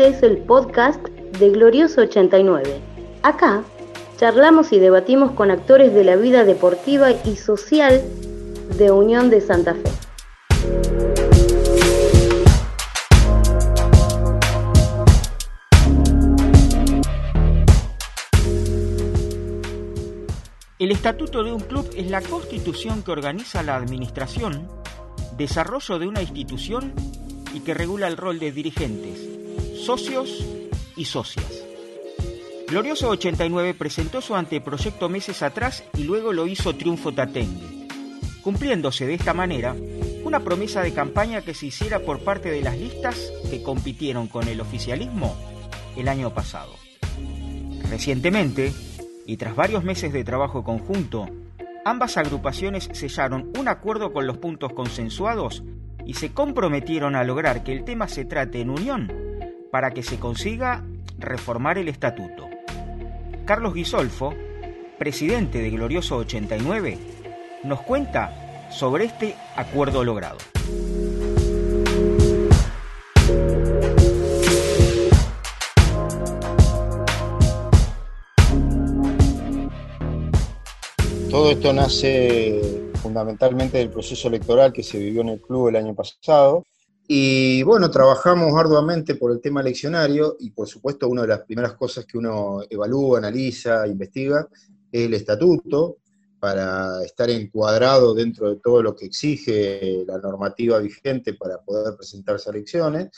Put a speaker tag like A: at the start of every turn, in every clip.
A: Este es el podcast de Glorioso 89. Acá charlamos y debatimos con actores de la vida deportiva y social de Unión de Santa Fe.
B: El estatuto de un club es la constitución que organiza la administración, desarrollo de una institución y que regula el rol de dirigentes, socios y socias. Glorioso 89 presentó su anteproyecto meses atrás y luego lo hizo Triunfo Tatengue, cumpliéndose de esta manera una promesa de campaña que se hiciera por parte de las listas que compitieron con el oficialismo el año pasado. Recientemente, y tras varios meses de trabajo conjunto, ambas agrupaciones sellaron un acuerdo con los puntos consensuados y se comprometieron a lograr que el tema se trate en unión para que se consiga reformar el estatuto. Carlos Guisolfo, presidente de Glorioso 89, nos cuenta sobre este acuerdo logrado.
C: Todo esto nace fundamentalmente del proceso electoral que se vivió en el club el año pasado. Y bueno, trabajamos arduamente por el tema eleccionario y por supuesto una de las primeras cosas que uno evalúa, analiza, investiga es el estatuto para estar encuadrado dentro de todo lo que exige la normativa vigente para poder presentarse a elecciones.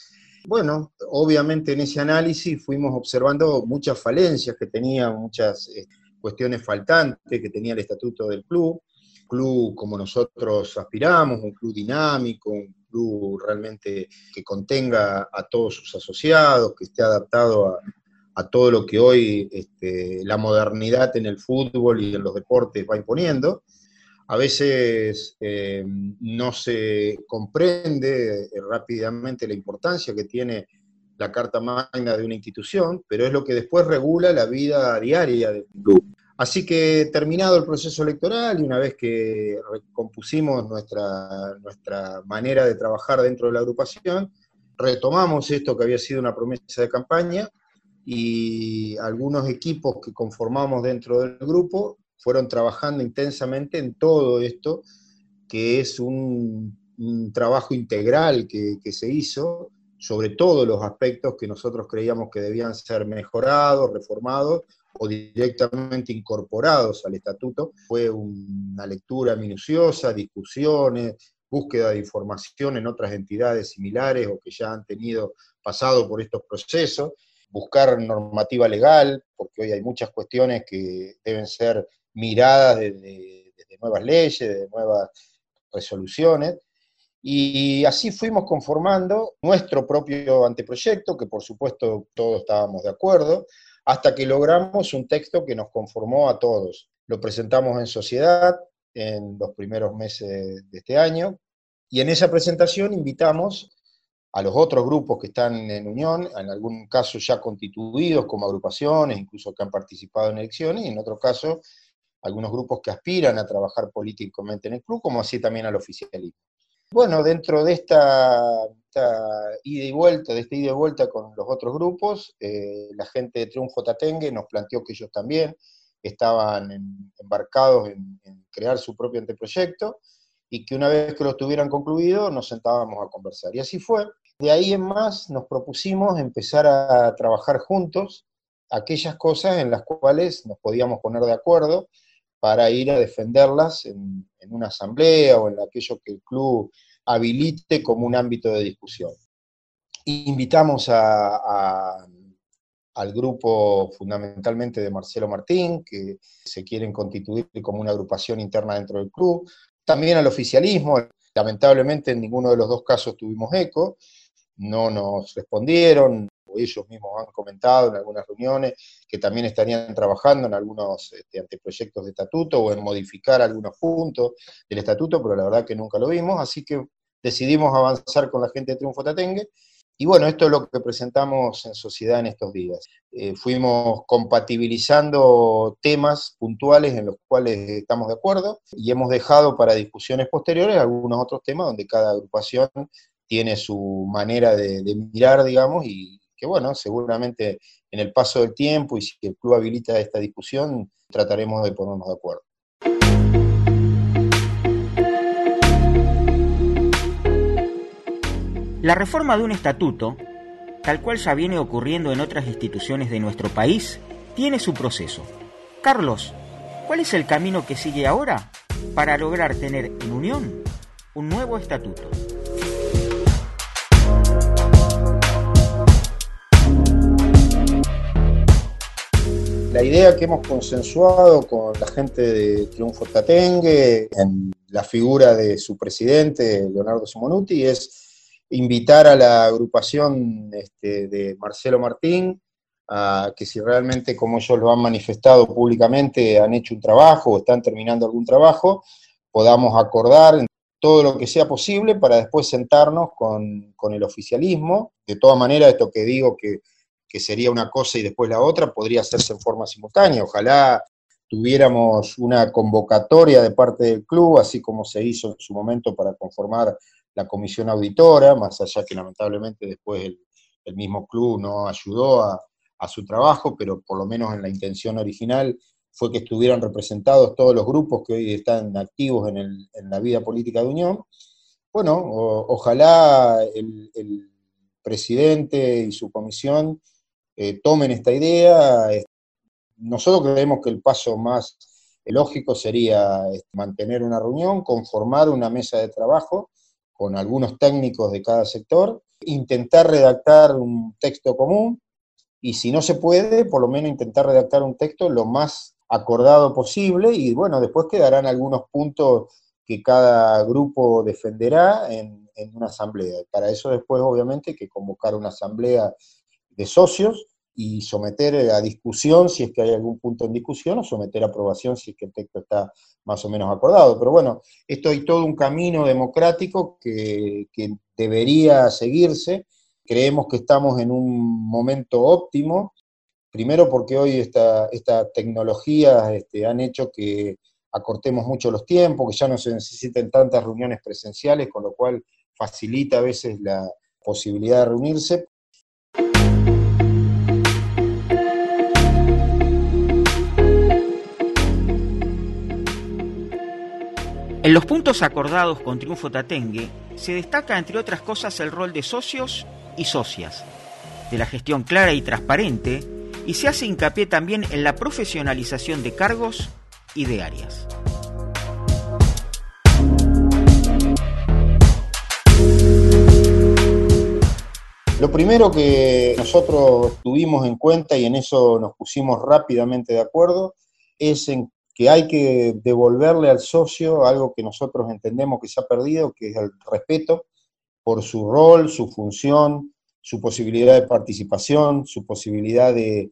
C: Bueno, obviamente en ese análisis fuimos observando muchas falencias que tenía, muchas eh, cuestiones faltantes que tenía el estatuto del club, club como nosotros aspiramos, un club dinámico, un club realmente que contenga a todos sus asociados, que esté adaptado a, todo lo que hoy este, la modernidad en el fútbol y en los deportes va imponiendo. A veces eh, no se comprende eh, rápidamente la importancia que tiene la Carta Magna de una institución, pero es lo que después regula la vida diaria del club. Así que terminado el proceso electoral y una vez que recompusimos nuestra, nuestra manera de trabajar dentro de la agrupación, retomamos esto que había sido una promesa de campaña y algunos equipos que conformamos dentro del grupo fueron trabajando intensamente en todo esto, que es un, trabajo integral que, que se hizo sobre todos los aspectos que nosotros creíamos que debían ser mejorados, reformados o directamente incorporados al estatuto. Fue una lectura minuciosa, discusiones, búsqueda de información en otras entidades similares o que ya han tenido pasado por estos procesos, buscar normativa legal, porque hoy hay muchas cuestiones que deben ser miradas desde, desde nuevas leyes, de nuevas resoluciones. Y así fuimos conformando nuestro propio anteproyecto, que por supuesto todos estábamos de acuerdo, hasta que logramos un texto que nos conformó a todos. Lo presentamos en sociedad en los primeros meses de este año y en esa presentación invitamos a los otros grupos que están en unión, en algún caso ya constituidos como agrupaciones, incluso que han participado en elecciones, y en otro caso algunos grupos que aspiran a trabajar políticamente en el club, como así también al oficialismo. Bueno, dentro de esta, ida y vuelta, de esta ida y vuelta con los otros grupos, eh, la gente de Triunfo Tatengue nos planteó que ellos también estaban embarcados en, crear su propio anteproyecto y que una vez que lo tuvieran concluido nos sentábamos a conversar. Y así fue. De ahí en más nos propusimos empezar a trabajar juntos aquellas cosas en las cuales nos podíamos poner de acuerdo para ir a defenderlas en, una asamblea o en aquello que el club habilite como un ámbito de discusión. Invitamos al grupo fundamentalmente de Marcelo Martín, que se quieren constituir como una agrupación interna dentro del club, también al oficialismo, lamentablemente en ninguno de los dos casos tuvimos eco, no nos respondieron, ellos mismos han comentado en algunas reuniones que también estarían trabajando en algunos este, anteproyectos de estatuto o en modificar algunos puntos del estatuto, pero la verdad que nunca lo vimos, así que decidimos avanzar con la gente de Triunfo Tatengue. Y bueno, esto es lo que presentamos en sociedad en estos días. Eh, fuimos compatibilizando temas puntuales en los cuales estamos de acuerdo y hemos dejado para discusiones posteriores algunos otros temas donde cada agrupación tiene su manera de, de mirar, digamos, y que bueno, seguramente en el paso del tiempo y si el club habilita esta discusión, trataremos de ponernos de acuerdo.
B: La reforma de un estatuto, tal cual ya viene ocurriendo en otras instituciones de nuestro país, tiene su proceso. Carlos, ¿cuál es el camino que sigue ahora para lograr tener en unión un nuevo estatuto?
C: La idea que hemos consensuado con la gente de Triunfo Tatengue, en la figura de su presidente, Leonardo Simonuti, es invitar a la agrupación este, de Marcelo Martín a que si realmente, como ellos lo han manifestado públicamente, han hecho un trabajo o están terminando algún trabajo, podamos acordar todo lo que sea posible para después sentarnos con, el oficialismo. De todas maneras, esto que digo que, que sería una cosa y después la otra, podría hacerse en forma simultánea. Ojalá tuviéramos una convocatoria de parte del club, así como se hizo en su momento para conformar la comisión auditora, más allá que lamentablemente después el, mismo club no ayudó a, su trabajo, pero por lo menos en la intención original fue que estuvieran representados todos los grupos que hoy están activos en, la vida política de Unión. Bueno, ojalá el, presidente y su comisión eh, tomen esta idea. Nosotros creemos que el paso más lógico sería este, mantener una reunión, conformar una mesa de trabajo con algunos técnicos de cada sector, intentar redactar un texto común y si no se puede, por lo menos intentar redactar un texto lo más acordado posible y bueno, después quedarán algunos puntos que cada grupo defenderá en, una asamblea. Para eso después obviamente hay que convocar una asamblea de socios y someter a discusión si es que hay algún punto en discusión o someter a aprobación si es que el texto está más o menos acordado. Pero bueno, esto hay todo un camino democrático que, debería seguirse. Creemos que estamos en un momento óptimo, primero porque hoy estas esta tecnologías este, han hecho que acortemos mucho los tiempos, que ya no se necesiten tantas reuniones presenciales, con lo cual facilita a veces la posibilidad de reunirse,
B: En los puntos acordados con Triunfo Tatengue se destaca, entre otras cosas, el rol de socios y socias, de la gestión clara y transparente, y se hace hincapié también en la profesionalización de cargos y de áreas.
C: Lo primero que nosotros tuvimos en cuenta y en eso nos pusimos rápidamente de acuerdo es en que hay que devolverle al socio algo que nosotros entendemos que se ha perdido, que es el respeto por su rol, su función, su posibilidad de participación, su posibilidad de,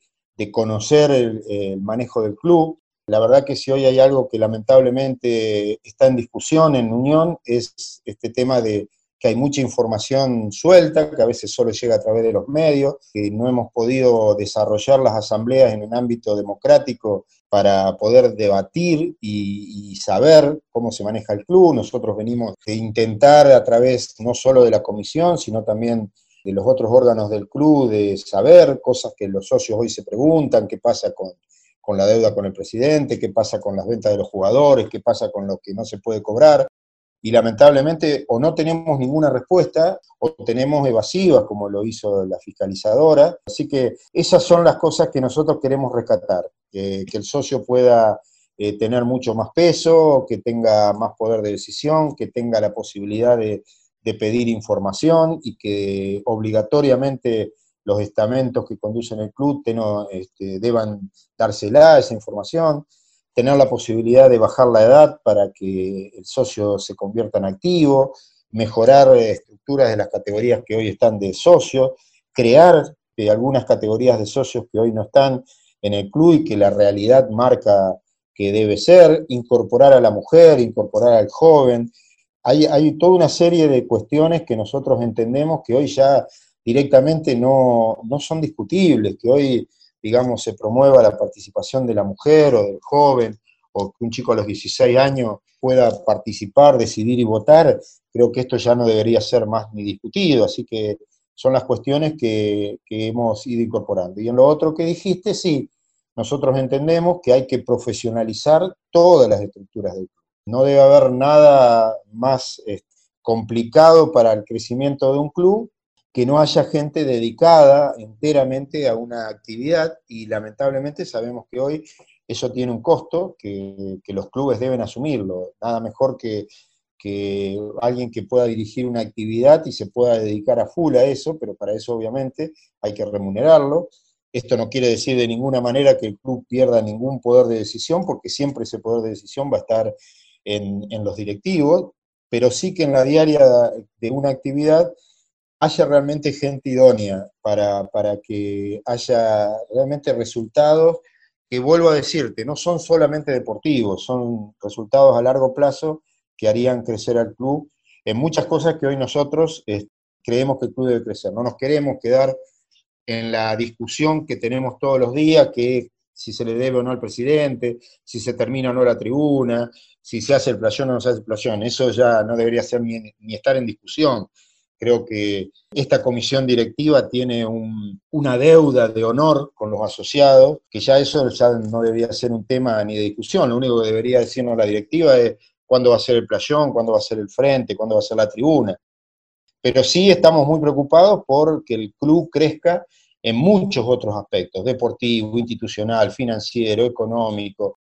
C: conocer el, manejo del club. La verdad que si hoy hay algo que lamentablemente está en discusión en Unión es este tema de que hay mucha información suelta, que a veces solo llega a través de los medios, que no hemos podido desarrollar las asambleas en un ámbito democrático para poder debatir y, saber cómo se maneja el club. Nosotros venimos de intentar a través no solo de la comisión, sino también de los otros órganos del club, de saber cosas que los socios hoy se preguntan, qué pasa con, con la deuda con el presidente, qué pasa con las ventas de los jugadores, qué pasa con lo que no se puede cobrar y lamentablemente o no tenemos ninguna respuesta o tenemos evasivas como lo hizo la fiscalizadora. Así que esas son las cosas que nosotros queremos rescatar, que el socio pueda eh, tener mucho más peso, que tenga más poder de decisión, que tenga la posibilidad de, pedir información y que obligatoriamente los estamentos que conducen el club este, deban dársela esa información tener la posibilidad de bajar la edad para que el socio se convierta en activo, mejorar eh, estructuras de las categorías que hoy están de socio, crear eh, algunas categorías de socios que hoy no están en el club y que la realidad marca que debe ser, incorporar a la mujer, incorporar al joven. Hay, hay toda una serie de cuestiones que nosotros entendemos que hoy ya directamente no, no son discutibles, que hoy digamos, se promueva la participación de la mujer o del joven, o que un chico a los 16 años pueda participar, decidir y votar, creo que esto ya no debería ser más ni discutido. Así que son las cuestiones que, hemos ido incorporando. Y en lo otro que dijiste, sí, nosotros entendemos que hay que profesionalizar todas las estructuras del club. No debe haber nada más este, complicado para el crecimiento de un club que no haya gente dedicada enteramente a una actividad y lamentablemente sabemos que hoy eso tiene un costo que, los clubes deben asumirlo. Nada mejor que, que, alguien que pueda dirigir una actividad y se pueda dedicar a full a eso, pero para eso obviamente hay que remunerarlo. Esto no quiere decir de ninguna manera que el club pierda ningún poder de decisión, porque siempre ese poder de decisión va a estar en, en los directivos, pero sí que en la diaria de una actividad haya realmente gente idónea para, que haya realmente resultados que vuelvo a decirte, no son solamente deportivos, son resultados a largo plazo que harían crecer al club en muchas cosas que hoy nosotros eh, creemos que el club debe crecer. No nos queremos quedar en la discusión que tenemos todos los días, que si se le debe o no al presidente, si se termina o no la tribuna, si se hace el playón o no se hace el playón. Eso ya no debería ser ni, estar en discusión. Creo que esta comisión directiva tiene una deuda de honor con los asociados, que ya eso ya no debería ser un tema ni de discusión. Lo único que debería decirnos la directiva es cuándo va a ser el playón, cuándo va a ser el frente, cuándo va a ser la tribuna. Pero sí estamos muy preocupados por que el club crezca en muchos otros aspectos, deportivo, institucional, financiero, económico,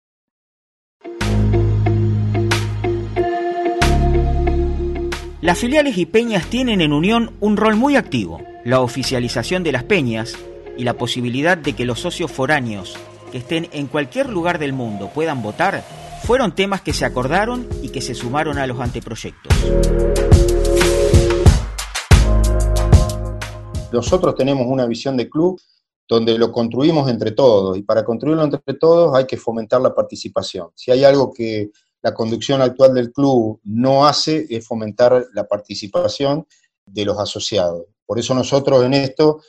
B: Las filiales y peñas tienen en Unión un rol muy activo, la oficialización de las peñas y la posibilidad de que los socios foráneos que estén en cualquier lugar del mundo puedan votar, fueron temas que se acordaron y que se sumaron a los anteproyectos.
C: Nosotros tenemos una visión de club donde lo construimos entre todos y para construirlo entre todos hay que fomentar la participación. Si hay algo que la conducción actual del club no hace es fomentar la participación de los asociados. Por eso nosotros en esto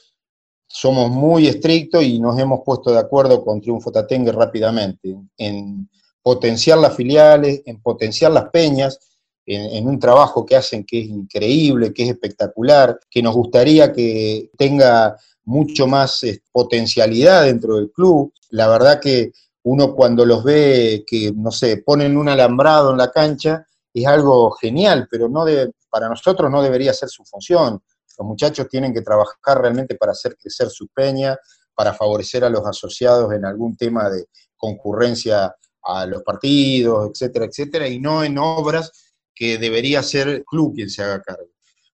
C: somos muy estrictos y nos hemos puesto de acuerdo con Triunfo Tatengue rápidamente en potenciar las filiales, en potenciar las peñas, en, un trabajo que hacen que es increíble, que es espectacular, que nos gustaría que tenga mucho más eh, potencialidad dentro del club. La verdad que uno cuando los ve que, no sé, ponen un alambrado en la cancha, es algo genial, pero no para nosotros no debería ser su función. Los muchachos tienen que trabajar realmente para hacer crecer su peña, para favorecer a los asociados en algún tema de concurrencia a los partidos, etcétera, etcétera, y no en obras que debería ser el club quien se haga cargo.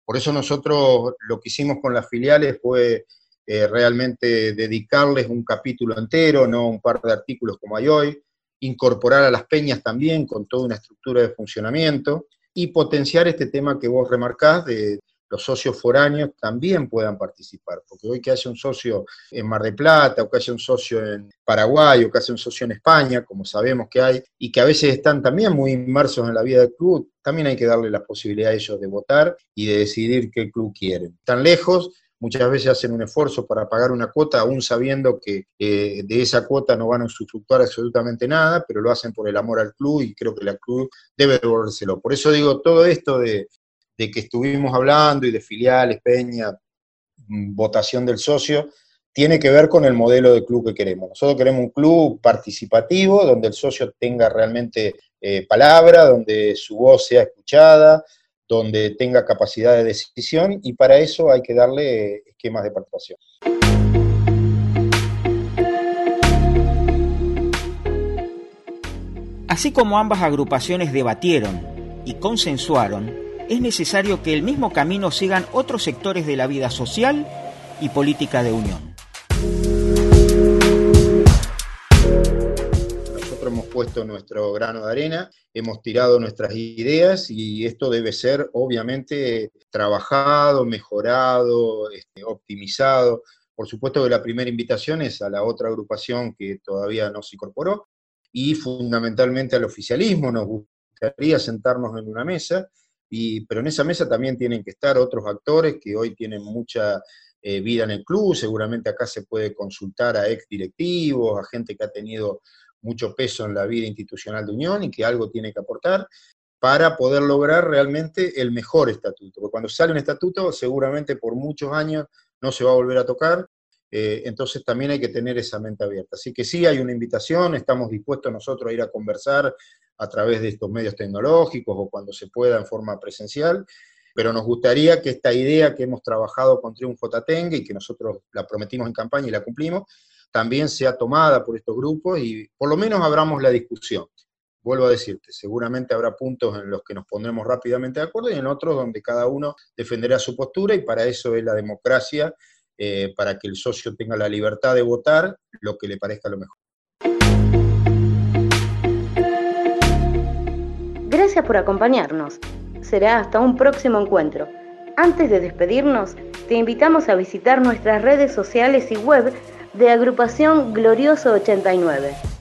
C: Por eso nosotros lo que hicimos con las filiales fue eh, realmente dedicarles un capítulo entero, no un par de artículos como hay hoy, incorporar a las peñas también con toda una estructura de funcionamiento y potenciar este tema que vos remarcás de los socios foráneos también puedan participar, porque hoy que haya un socio en Mar de Plata, o que haya un socio en Paraguay, o que haya un socio en España, como sabemos que hay, y que a veces están también muy inmersos en la vida del club, también hay que darle la posibilidad a ellos de votar y de decidir qué club quieren. Están lejos, muchas veces hacen un esfuerzo para pagar una cuota, aún sabiendo que eh, de esa cuota no van a usufructuar absolutamente nada, pero lo hacen por el amor al club y creo que el club debe devolvérselo. Por eso digo, todo esto de, que estuvimos hablando y de filiales, peña, mm, votación del socio, tiene que ver con el modelo de club que queremos. Nosotros queremos un club participativo, donde el socio tenga realmente eh, palabra, donde su voz sea escuchada, donde tenga capacidad de decisión y para eso hay que darle esquemas de participación.
B: Así como ambas agrupaciones debatieron y consensuaron, es necesario que el mismo camino sigan otros sectores de la vida social y política de Unión.
C: Puesto nuestro grano de arena, hemos tirado nuestras ideas y esto debe ser obviamente trabajado, mejorado, este, optimizado. Por supuesto que la primera invitación es a la otra agrupación que todavía no se incorporó y fundamentalmente al oficialismo. Nos gustaría sentarnos en una mesa, y, pero en esa mesa también tienen que estar otros actores que hoy tienen mucha eh, vida en el club. Seguramente acá se puede consultar a ex directivos, a gente que ha tenido mucho peso en la vida institucional de Unión y que algo tiene que aportar, para poder lograr realmente el mejor estatuto. Porque cuando sale un estatuto, seguramente por muchos años no se va a volver a tocar, eh, entonces también hay que tener esa mente abierta. Así que sí hay una invitación, estamos dispuestos nosotros a ir a conversar a través de estos medios tecnológicos o cuando se pueda en forma presencial, pero nos gustaría que esta idea que hemos trabajado con Triunfo Tatengue y que nosotros la prometimos en campaña y la cumplimos, también sea tomada por estos grupos y por lo menos abramos la discusión. Vuelvo a decirte, seguramente habrá puntos en los que nos pondremos rápidamente de acuerdo y en otros donde cada uno defenderá su postura y para eso es la democracia eh, para que el socio tenga la libertad de votar lo que le parezca lo mejor.
A: Gracias por acompañarnos. Será hasta un próximo encuentro. Antes de despedirnos, te invitamos a visitar nuestras redes sociales y web de Agrupación Glorioso 89.